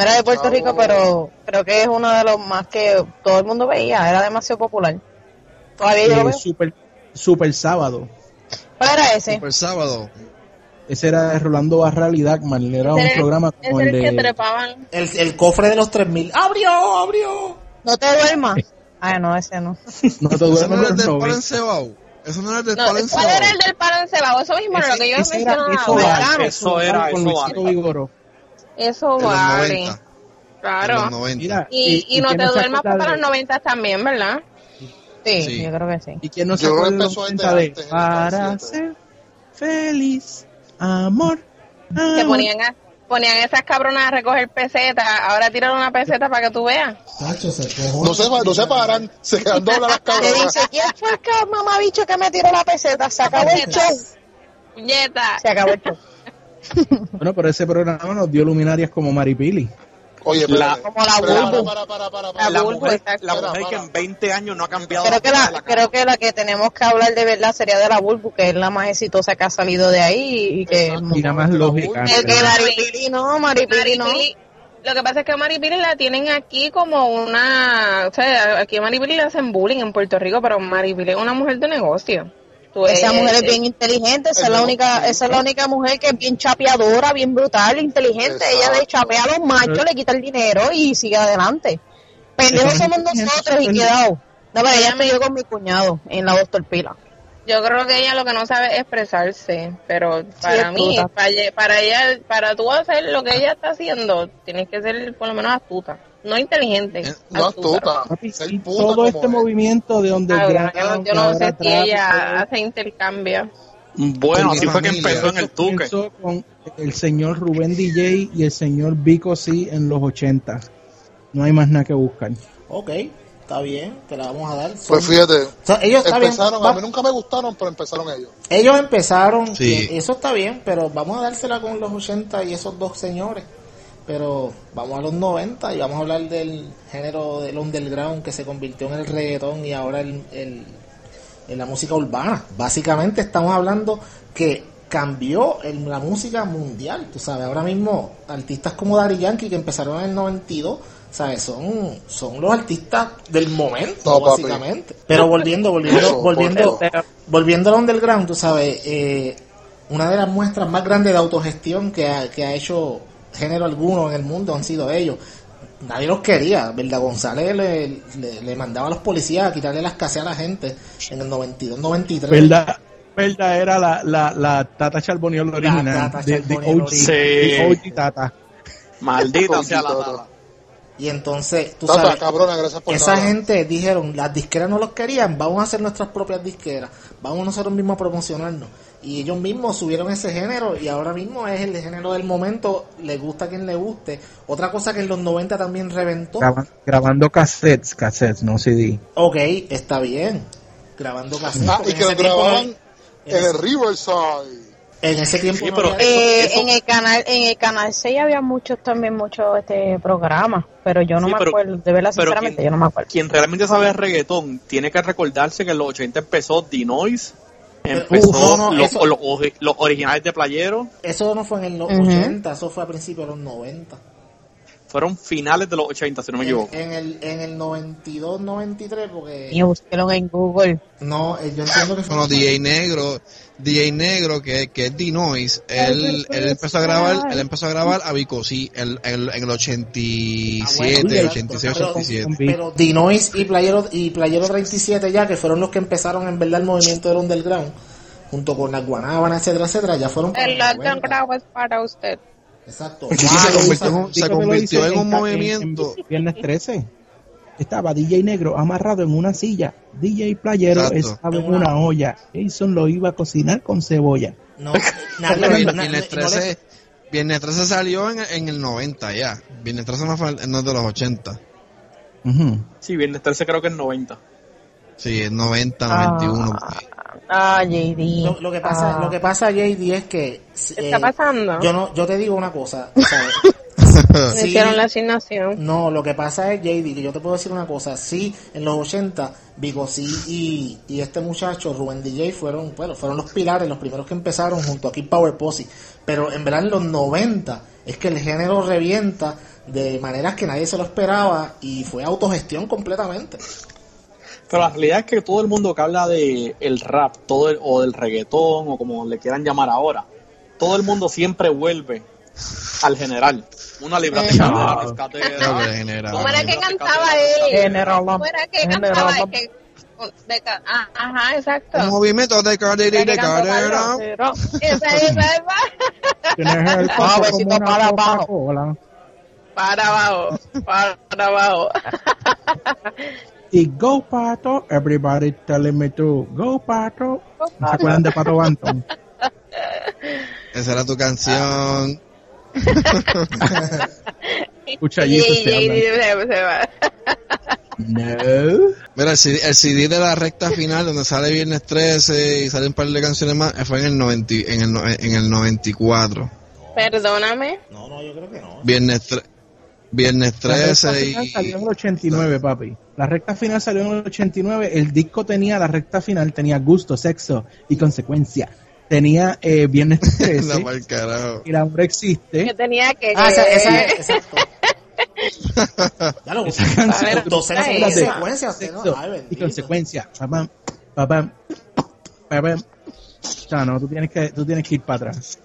No era de Puerto. Rico, pero creo que es uno de los más que todo el mundo veía, era demasiado popular. Todavía yo lo Eh, veo. super, super Sábado. ¿Cuál era ese? Super sábado. Ese era de Rolando Barral y Dagmar. Era un Ese era- programa como Ese el era el que de... trepaban. el, el cofre de los 3000. ¡Abrió! ¡Abrió! No te duermas. Ah, no, ese no. No te Eso duermes no era el los del 90. palo encebado. Eso no era el del No, palo ¿Cuál era el del palo? Eso mismo, lo que yo Ese era- mencionaba. eso vale, Eso era, con eso. Vigoró. Eso En los vale. 90. En los Claro. 90. Mira, Y, y, no quién te duermas para los 90 también, ¿verdad? Sí, Sí. yo creo que sí. ¿Y quién no se que acuerda de los empezó desde 90 de Para 97. ser feliz, amor, Que amor"? ponían, a- ponían esas cabronas a recoger pesetas. Ahora tiran una peseta para que tú veas. Tacho, se. No se, no se paran, se quedan dobladas las Le cabronas. dice, ¿quién fue el que- mamá bicho que me tiró la peseta? Se acabó el show. Puñeta. Se acabó el show. Bueno, pero ese programa nos dio luminarias como Maripili. Oye, La-. Como la Bulbu. para, para, para, para, La mujer, la que en 20 años no ha cambiado Creo que, la, creo que la que tenemos que hablar de verdad sería de la Bulbu, que es la más exitosa que ha salido de ahí y que... Exacto. Y la más lógica. El que Maripili no, Maripili no. Maripili- Lo que pasa es que a Maripili la tienen aquí como una... O sea, aquí a Maripili le hacen bullying en Puerto Rico, pero Maripili es una mujer de negocio. Tú, Esa mujer es bien inteligente, esa es la única, esa es la única mujer que es bien chapeadora, bien brutal, inteligente. Ella le Exacto. chapea a los machos, le quita el dinero y sigue adelante. Pendejos somos nosotros y quedados. No, pero ella estudió con mi cuñado en la Doctor Pila. Yo creo que ella lo que no sabe es expresarse, pero para mí, para, ella- para ella, para tú hacer lo que ella está haciendo, tienes que ser por lo menos astuta, no inteligente. Eh, No astuta. Todo este es. movimiento de donde yo, no- yo no sé si ella hace intercambio. Bueno, así fue que empezó en el tuque. Comenzó con el señor Rubén DJ y el señor Vico C en los 80. No hay más nada que buscar. Ok, está bien, te la vamos a dar. Son- Pues fíjate, o sea, ellos, bien, a mí nunca me gustaron, pero empezaron ellos. ellos empezaron, Sí. eso está bien, pero vamos a dársela con los 80 y esos dos señores. Pero vamos a los 90 y vamos a hablar del género del underground que se convirtió en el reggaetón y ahora el, el- en la música urbana. Básicamente estamos hablando que cambió el- la música mundial, tú sabes, ahora mismo artistas como Daddy Yankee que empezaron en el 92, sabes, son son los artistas del momento No, papi. básicamente. Pero volviendo, volviendo, Eso, volviendo, volviendo al underground, tú sabes, eh, una de las muestras más grandes de autogestión que ha, que ha hecho género alguno en el mundo han sido ellos. Nadie los quería, ¿verdad? González le, le, le mandaba a los policías a quitarle las casas a la gente en el 92, 93. ¿Verdad? ¿Verdad? Era la, la, la Tata Charboniel original. Tata de, de OG, Sí. de OG Tata. Maldita sea la tata. Y entonces, tú Tata, sabes, cabrona, gracias por esa nada. gente dijeron, las disqueras no los querían, vamos a hacer nuestras propias disqueras, vamos nosotros mismos a promocionarnos. Y ellos mismos subieron ese género y ahora mismo es el género del momento, le gusta a quien le guste. Otra cosa que en los 90 también reventó, Graba- grabando cassettes, cassettes, no CD. ok, está bien, grabando cassettes. Ah, y que en lo ese tiempo grababan no- en el Riverside. En ese tiempo Sí, pero Eh, eso- en el canal en el canal 6 había muchos también muchos este programas pero yo no Sí, me pero- acuerdo de verdad sinceramente quien- yo no me acuerdo Quien realmente sabe reggaetón tiene que recordarse que en los 80 empezó D-Noise, empezó no, no, los, eso- los los originales de Playero, Eso no fue en el no- Ujú. 80, eso fue a principios de los 90. Fueron finales de los 80, si no me equivoco. En, en el, en el 92, 93, porque... y búsquelo en Google No, eh, yo entiendo que fue... Bueno, DJ Negro, DJ Negro, que, que es D-Noise, él, él empezó a grabar, él empezó a grabar a Bicosí el, el, en el 87, Ah, bueno, 86, pero- 87. Pero Dinois y Playero, y Playero 37 ya, que fueron los que empezaron en verdad el movimiento del underground, junto con las guanábanas, etcétera, etcétera, ya fueron... El los lockdown 90. grabo es para usted. Exacto. Sí, Wow, se convirtió en se convirtió en un movimiento. en Viernes 13. Estaba DJ Negro amarrado en una silla. DJ Playero Exacto. estaba en una olla. Jason lo iba a cocinar con cebolla. No, nadie, Viernes, na- na- Viernes no le- 13, Viernes 13 salió en, en el 90 ya. Viernes 13 no, fue, no es de los 80. Ujú. Sí, Viernes 13 creo que es 90. Sí, es 90, 91. Ah JD Lo, lo que pasa, Ah. lo que pasa, JD, es que ¿Qué eh, está pasando? yo no, yo te digo una cosa, ¿sabes? Me Sí. hicieron la asignación. No, lo que pasa es, JD, que yo te puedo decir una cosa. Sí, en los 80, Bigosí y, y este muchacho, Rubén DJ, fueron, bueno, fueron los pilares, los primeros que empezaron junto a Kid Power Posse. Pero en verdad en los 90 es que el género revienta de maneras que nadie se lo esperaba y fue autogestión completamente. Pero la realidad es que todo el mundo que habla de el rap, todo el- o del reggaetón, o como le quieran llamar ahora, todo el mundo siempre vuelve al general. Una libra de no. No, general. ¿Cómo era que cantaba él? General ¿Cómo era que cantaba? Que, de ca- ah, ajá, exacto. Un movimiento de cadera y de que cadera. Esa. Tienes el Ah, como para abajo. Para abajo, para abajo. Y Go Pato, everybody telling me to Go Pato. ¿No se acuerdan de Pato Banton? Esa era tu canción. Escucha allí. Y- y- y- se- se va. No. Mira, el CD, el CD de la recta final, donde sale Viernes 13 y sale un par de canciones más, fue en el, 90, y- en el, no- en el 94. Perdóname. No, no, yo creo que no. Viernes, tre- Viernes La recta 13 final y... salió en el 89, papi. La recta final salió en el 89. El disco tenía, la recta final tenía gusto, sexo y consecuencia. Tenía eh, Viernes La 13. pa'l carajo. y el hombre existe. Que tenía que. Ah, esa, esa es, exacto. Ya lo Esa canción. A ver, docenas de consecuencias. ¿no? Sexo Ay, y consecuencia. Papam, papam, papam. O sea, no, tú tienes que, tú tienes que ir para atrás.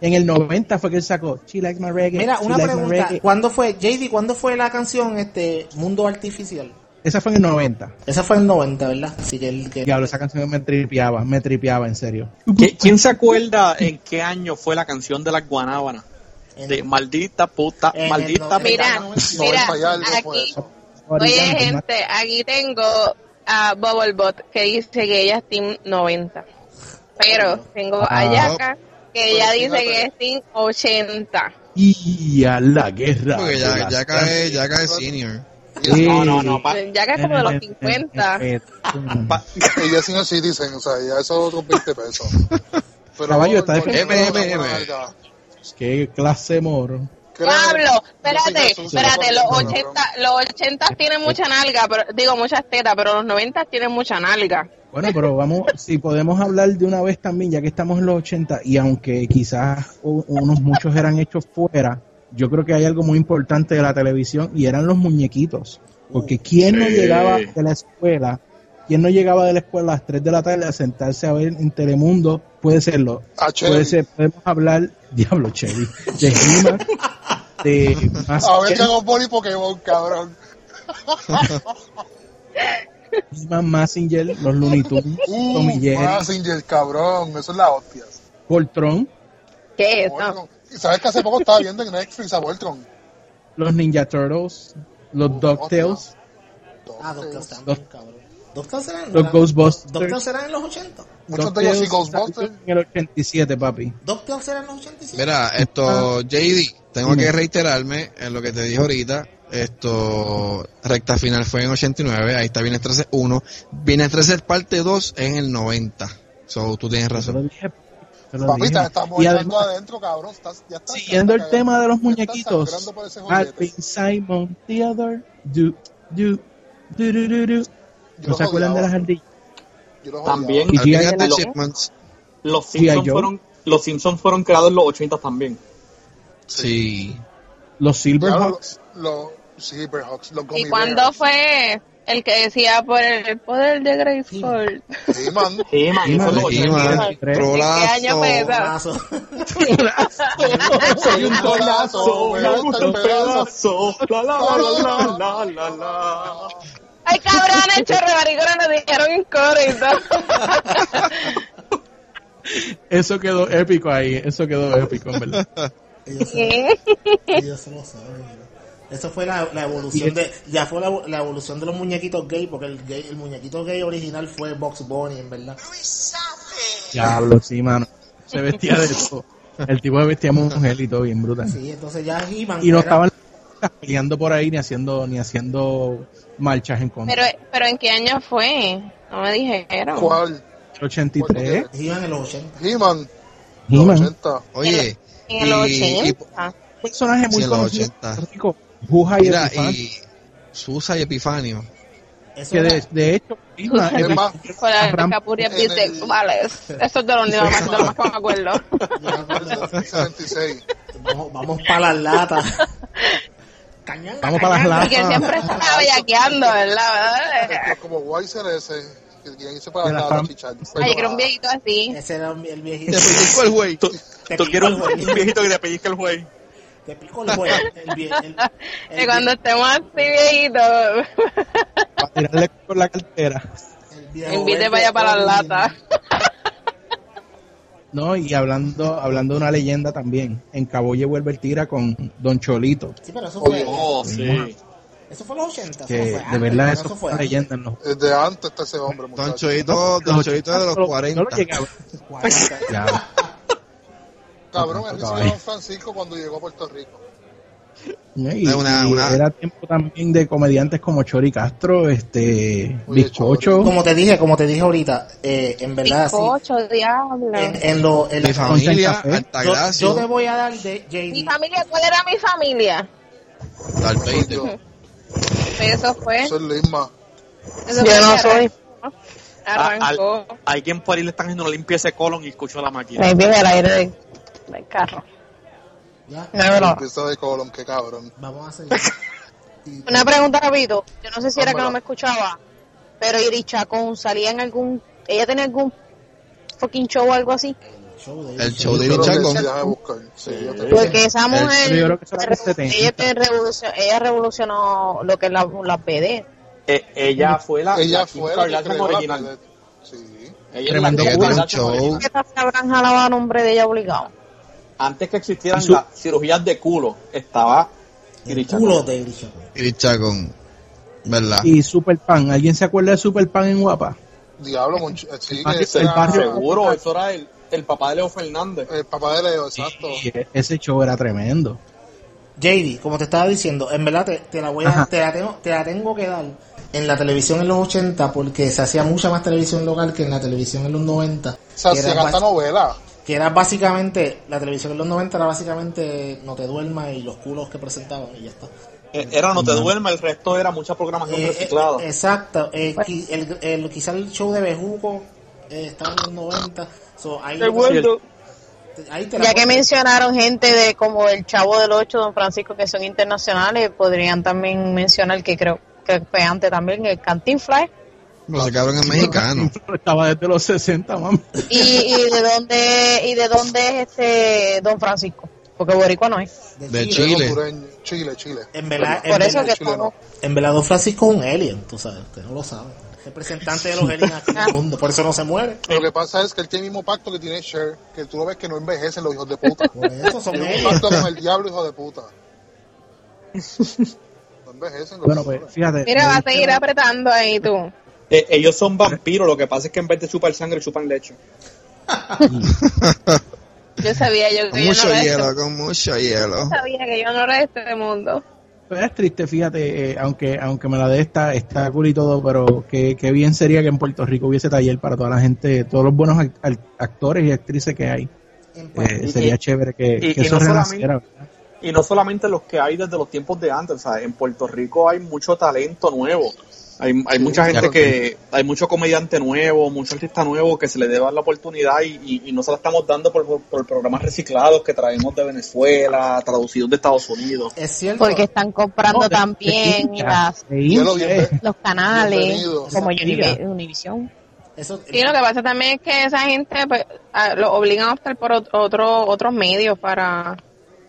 En el 90 fue que él sacó She Likes My Reggae. Mira, una pregunta. Reggae. ¿Cuándo fue, JD, cuándo fue la canción este Mundo Artificial? Esa fue en el 90. Esa fue en el 90, ¿verdad? Así que el que... Diablo, esa canción me tripeaba, me tripeaba, en serio. ¿Qui- ¿Quién se acuerda en qué año fue la canción de las guanábanas? De maldita puta, En maldita no- Mira, No, mira, 90 y algo fue aquí, oye gente, aquí tengo a Bubblebot que dice que ella es Team 90. Pero tengo a Ah. Yaka que ella dice que es Team 80. Y a la guerra. Porque ya, ya cae, ya cae senior. Sí. No, no, no, pa- Yaka es como de los 50. pa- Y ya sin así dicen, o sea, ya eso es otros 20 pesos. Pero Caballo, está de- Qué clase moro. Pablo, espérate, espérate, los soy 80, los 80 tienen mucha nalga, pero, digo muchas tetas, pero los 90 tienen mucha nalga. Bueno, pero vamos, si podemos hablar de una vez también, ya que estamos en los 80, y aunque quizás unos muchos eran hechos fuera, yo creo que hay algo muy importante de la televisión y eran los muñequitos. Porque ¿quién no llegaba de la escuela? ¿Quién no llegaba de la escuela a las 3 de la tarde a sentarse a ver en Telemundo? Puede serlo. A Chevy. Puede ser, podemos hablar, Diablo Chevy, de He-Man, de A ver, Dragon Ball y Pokémon, cabrón. He-Man, Massinger, los Looney Tunes, Tommy Uh, Jerry, Mazinger, cabrón, eso es la hostia. Voltron, ¿Qué es eso? Sabes que hace poco estaba viendo en Netflix a Voltron. los Ninja Turtles, los DuckTales, Ah, DuckTales también, cabrón. DuckTales eran, los Ghostbusters. DuckTales eran en los 80. Muchos de ellos sí, Ghostbusters. En el 87, papi. DuckTales eran en los 87. Mira, esto, JD, tengo Dime. que reiterarme en lo que te dije ahorita. Esto, recta final fue en 89, ahí está Viernes 13 1. Viernes 13 parte 2 en el 90. So, tú tienes razón. Papita, dije. estamos Y además, adentro, cabrón. Estás, ya estás, siguiendo el tema de los muñequitos. Alvin, Simon, Theodore, du, du, du, du, du, du. Yo ¿No los se acuerdan de las ardillas? Los. También Y G.I. Joe. Chipmunks. los. Simpsons fueron, los Simpsons fueron creados en los 80 también. Sí. Los Diablo, Silverhawks. Los Silverhawks, los ¿Y cuándo fue el que decía por el poder de Grayskull? He-Man. He-Man, He-Man, eso es los He-Man, 80. ¿En qué año Trolazo. fue. Soy un trolazo, me gusta el pedazo. el pedazo. La, la, la, la, la, la, la. Ay, cabrón, el chorro de maricones nos dijeron en coro y todo. Eso quedó épico ahí, eso quedó épico, en verdad. Ellos se, ellos se lo saben. Eso fue la, la evolución de, ya fue la, la evolución de los muñequitos gay, porque el gay, el muñequito gay original fue Box Bunny, en verdad. Diablo, sí, mano. Se vestía de todo. El tipo se vestía mujer y todo bien brutal. Sí, entonces ya Y no era- estaban peleando por ahí ni haciendo ni haciendo marchas en contra. Pero, pero ¿en qué año fue? No me dijeron. ¿Cuál? El 83, He-Man en los 80. He-Man. He-Man. Los 80. Oye, En el y- y- 80. un personaje muy Sí, en los conocido 80. en Puerto Rico, Juja y mira, y Susa y Epifanio. Eso que de, de hecho He-Man, Es más, el- bisexuales. Eso es de lo único más, de lo más que me acuerdo. ya cuando- 76. vamos, vamos para las latas. Cañanga, Vamos para las cañanga. latas. Y que él siempre estaba bellaqueando, ¿verdad? Como Weiser ese. Que hizo para la chichar. Ay, yo quiero un viejito así. Ese era el viejito. Te pellizco el güey. Tú, Te tú pico quieres el un, viejito que te pellizque el güey. Te pico el güey. El, el, el, cuando estemos así viejitos, para tirarle con la cartera. invite para allá para las latas. No, y hablando hablando de una leyenda también, en Caboye vuelve el tira con Don Cholito, Sí, pero eso fue. Oh, sí. Eso fue en los 80. eso que no fue de verdad ¿no? eso fue una leyenda en los Desde antes está ese hombre, Don. Cholito, Don Cholito de los No lo 40. llegué a ver. 40. Ya. Cabrón, No, él no, no, Don Francisco cuando llegó a Puerto Rico. Y, Una- y una- era tiempo también de comediantes como Chori Castro, este Oye, Bizcocho, Como te dije, como te dije ahorita, eh, en verdad, sí. Bizcocho, diablo. En, en lo, en Mi la- familia, yo, yo te voy a dar de Mi JD. familia, ¿cuál era mi familia? Yo, Eso fue. Eso es Lisma. Eso Yo no soy. Arrancó. Alguien por ahí le están haciendo una limpieza de colon y escuchó la máquina. Me viene el aire del carro. Ya, No, de colon, qué cabrón. vamos a seguir. Y- Una pregunta rapidito. Yo no sé si era que no me escuchaba, pero Iris Chacón salía en algún... Ella tenía algún fucking show o algo así. show de El show de que Chacón. Porque esa El- mujer... yo creo que eso era los 70. ella, revolucionó, ella revolucionó lo que es la, la PD. Eh, ella fue la, Ella la fue la la original. Sí. Ella es Tremendo la Kim culo. Kardashian Show. original. Que esta sabrán jalaba nombre de ella obligado. Antes que existieran su- las cirugías de culo, estaba El culo de. ¿Verdad? y Super Pan. ¿Alguien se acuerda de Super Pan en Guapa? Diablo, monch- eh, sí, El que el era barrio- Seguro, eso era el, el papá de Leo Fernández. el papá de Leo, exacto. Ese show era tremendo. JD, como te estaba diciendo, en verdad te, te la voy a, te la tengo, te la tengo que dar en la televisión en los 80 porque se hacía mucha más televisión local que en la televisión en los 90. O sea, se bas- novela. Que era básicamente, la televisión en los 90 era básicamente No te duermas y los culos que presentaban y ya está. Eh, Era No te duermas, el resto era mucha programación Eh, reciclada. eh, exacto, eh, qui- el, el- quizá el show de Bejuco eh, estaba en los 90. So, ahí, ahí te la Ya que mencionaron gente de como el Chavo del Ocho, Don Francisco, que son internacionales, podrían también mencionar que creo que fue antes también el Cantinflas. No se cabrón es mexicano. Estaba desde los 60, mami. ¿Y, y de dónde y de dónde es este Don Francisco? Porque boricua no es. De Chile. Chile. hondureño, Chile, Chile. En verdad, en Por eso que chileno. estamos... En verdad, Don Francisco es un alien, tú sabes, usted no lo sabe. Representante de los aliens aquí en el mundo, por eso no se muere. Lo que pasa es que él tiene el mismo pacto que tiene Cher, que tú lo ves que no envejecen los hijos de puta. Por eso son Tiene un aliens. pacto con el diablo, hijo de puta. No envejecen los Bueno, pues fíjate. Mira, me va a seguir apretando ahí tú. Eh, ellos son vampiros, lo que pasa es que en vez de chupar sangre, chupan leche. Yo sabía yo Con que yo no mucho era de este, hielo, con mucho hielo. sabía que yo no era de este mundo. Pero es triste, fíjate, eh, aunque aunque me la dé está, está cool y todo, pero que, que bien sería que en Puerto Rico hubiese taller para toda la gente, todos los buenos act- actores y actrices que hay. Eh, Y- sería y- chévere que, y- que y eso no renaciera. solamente- Y no solamente los que hay desde los tiempos de antes, o sea, en Puerto Rico hay mucho talento nuevo. Hay, hay mucha gente que, hay mucho comediante nuevo, mucho artista nuevo que se le debe dar la oportunidad y, y, y no se la estamos dando por, por, por programas reciclados que traemos de Venezuela, traducidos de Estados Unidos. Es cierto. Porque están comprando No, también de las, de los canales como Univision. Eso, Sí, lo que pasa también es que esa gente pues, a- lo obligan a optar por ot- otro, otros medios para,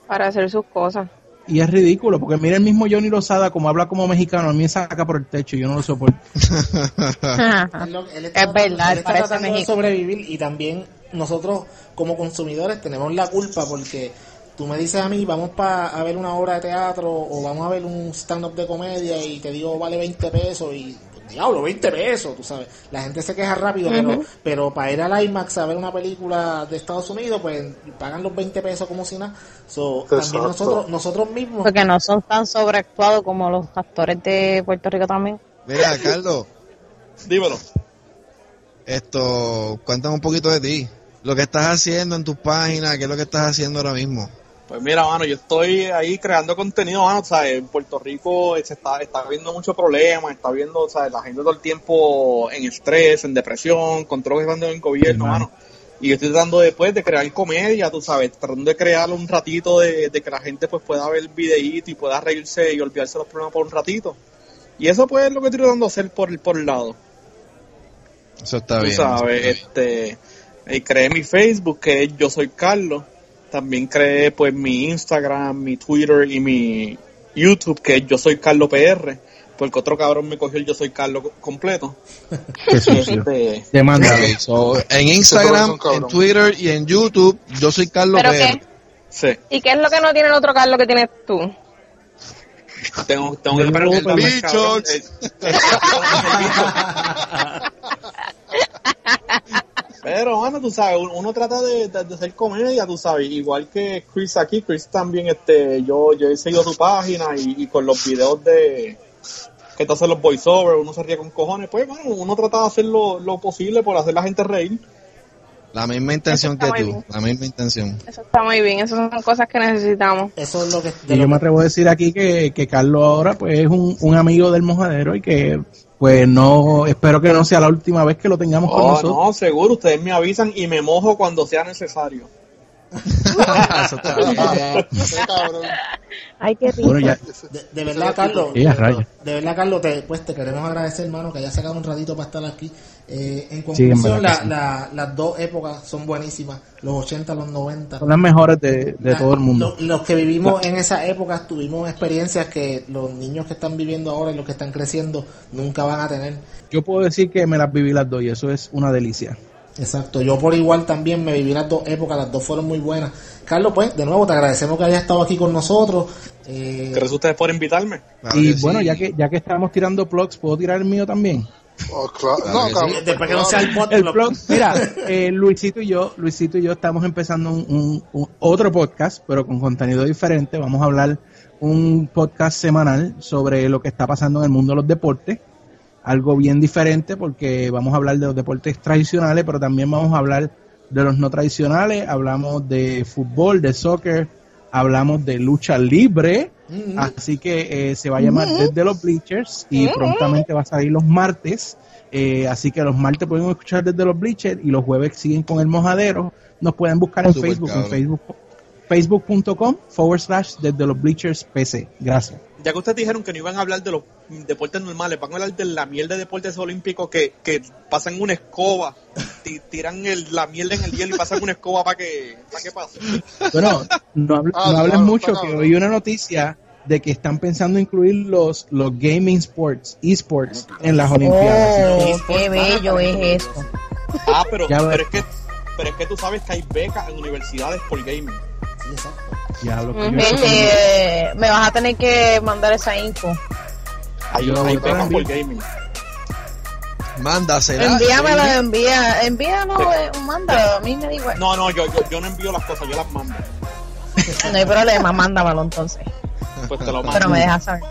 para hacer sus cosas. Y es ridículo, porque mira el mismo Johnny Lozada, como habla como mexicano, a mí me saca por el techo, yo no lo soporto. Él lo- él está Es verdad, él está parece tratando de sobrevivir y también nosotros como consumidores tenemos la culpa porque tú me dices a mí vamos pa, a ver una obra de teatro o vamos a ver un stand-up de comedia y te digo vale 20 pesos y diablo 20 pesos tú sabes la gente se queja rápido pero pero para ir al IMAX a ver una película de Estados Unidos pues pagan los 20 pesos como si nada So, también nosotros nosotros mismos Porque no son tan sobreactuados como los actores de Puerto Rico también. Mira, Carlos, Dímelo. esto, cuéntame un poquito de ti. Lo que estás haciendo en tus páginas, qué es lo que estás haciendo ahora mismo. Pues mira, mano, yo estoy ahí creando contenido, mano, o sea, en Puerto Rico se está, está viendo muchos problemas, está viendo, o sea, la gente todo el tiempo en estrés, en depresión, con todo lo que están en gobierno, Sí, mano. Y yo estoy tratando después de crear comedia, tú sabes, tratando de crear un ratito de, de que la gente pues pueda ver el videíto y pueda reírse y olvidarse los problemas por un ratito. Y eso pues es lo que estoy tratando de hacer por, el- por el lado. Eso está tú bien. sabes, está bien. este, eh, creé mi Facebook que es Yo Soy Carlos, también creé pues mi Instagram, mi Twitter y mi YouTube que es Yo Soy Carlos PR, porque otro cabrón me cogió el Yo Soy Carlos co- completo. Qué sucio. Este, so, en Instagram, en Twitter y en YouTube, yo soy Carlos ¿Pero PR. qué? sí, ¿Y qué es lo que no tiene el otro Carlos que tienes tú? tengo, tengo que El preguntarle Pero, bueno, tú sabes, uno, uno trata de, de- de hacer comedia, tú sabes, igual que Chris aquí, Chris también, este, yo, yo he seguido tu página y, y con los videos de que te hacen los voiceovers, uno se ríe con cojones, pues, bueno, uno trata de hacer lo, lo posible por hacer la gente reír. La misma intención que tú, bien. la misma intención. Eso está muy bien, esas son cosas que necesitamos. eso es lo que Y yo me atrevo a decir aquí que, que Carlos ahora pues es un, un amigo del mojadero y que pues no, espero que no sea la última vez que lo tengamos con Oh, nosotros. no, seguro, ustedes me avisan y me mojo cuando sea necesario. Eso está bien. Ese cabrón. Ay, qué rico. Bueno, ya, De, de verdad, Carlos. Sí. De verdad, Carlos, te, pues te queremos agradecer, hermano, que hayas sacado un ratito para estar aquí. Eh, en Sí, en conclusión, verdad la- sí. la- las dos épocas son buenísimas, los 80, los 90. son las mejores de, de La- todo el mundo. lo- Los, que vivimos en esa época tuvimos experiencias que los niños que están viviendo ahora y los que están creciendo nunca van a tener. Yo puedo decir que me las viví las dos y eso es una delicia. Exacto, yo por igual también me viví las dos épocas, las dos fueron muy buenas. Carlos, pues, de nuevo te agradecemos que hayas estado aquí con nosotros. Eh, Gracias a ustedes por invitarme. Claro y bueno, sí. ya que ya que estamos tirando plugs, ¿puedo tirar el mío también? Oh, claro. Claro No, que cabrón, sí. después que no sea el mira, eh, Luisito y yo, Luisito y yo estamos empezando un, un- un- otro podcast, pero con contenido diferente. Vamos a hablar un podcast semanal sobre lo que está pasando en el mundo de los deportes. Algo bien diferente porque vamos a hablar de los deportes tradicionales, pero también vamos a hablar de los no tradicionales. Hablamos de fútbol, de soccer, hablamos de lucha libre. Mm, Así que eh, se va a llamar Desde los Bleachers y prontamente va a salir los martes. Eh, así que los martes pueden escuchar desde los Bleachers y los jueves siguen con el mojadero. Nos pueden buscar en Facebook, en. Facebook facebook.com forward slash desde los Bleachers PC. Gracias. Ya que ustedes dijeron que no iban a hablar de los deportes normales, van a hablar de la miel de deportes olímpicos que, que pasan una escoba, ti- tiran el, la miel en el hielo y pasan una escoba para que, para que pase. Bueno, no, hable- Ah, no claro, mucho, que oí una noticia de que están pensando incluir los, los gaming sports, esports, en las Olimpiadas. Oh, qué bello es eso. Ah, pero, pero es que pero es que tú sabes que hay becas en universidades por gaming. sí, exacto. Ya lo que yo Ujú. sé que- Eh, me vas a tener que mandar esa info. Hay, Yo lo hay voy a becas por gaming. Mándasela. Envíamelo, sí. envía, envíalo, eh, mándalo, a mí me digo, No, no, yo, yo, yo no envío las cosas, yo las mando. no hay problema, mándamelo entonces. Pues te lo mando. Pero me dejas saber.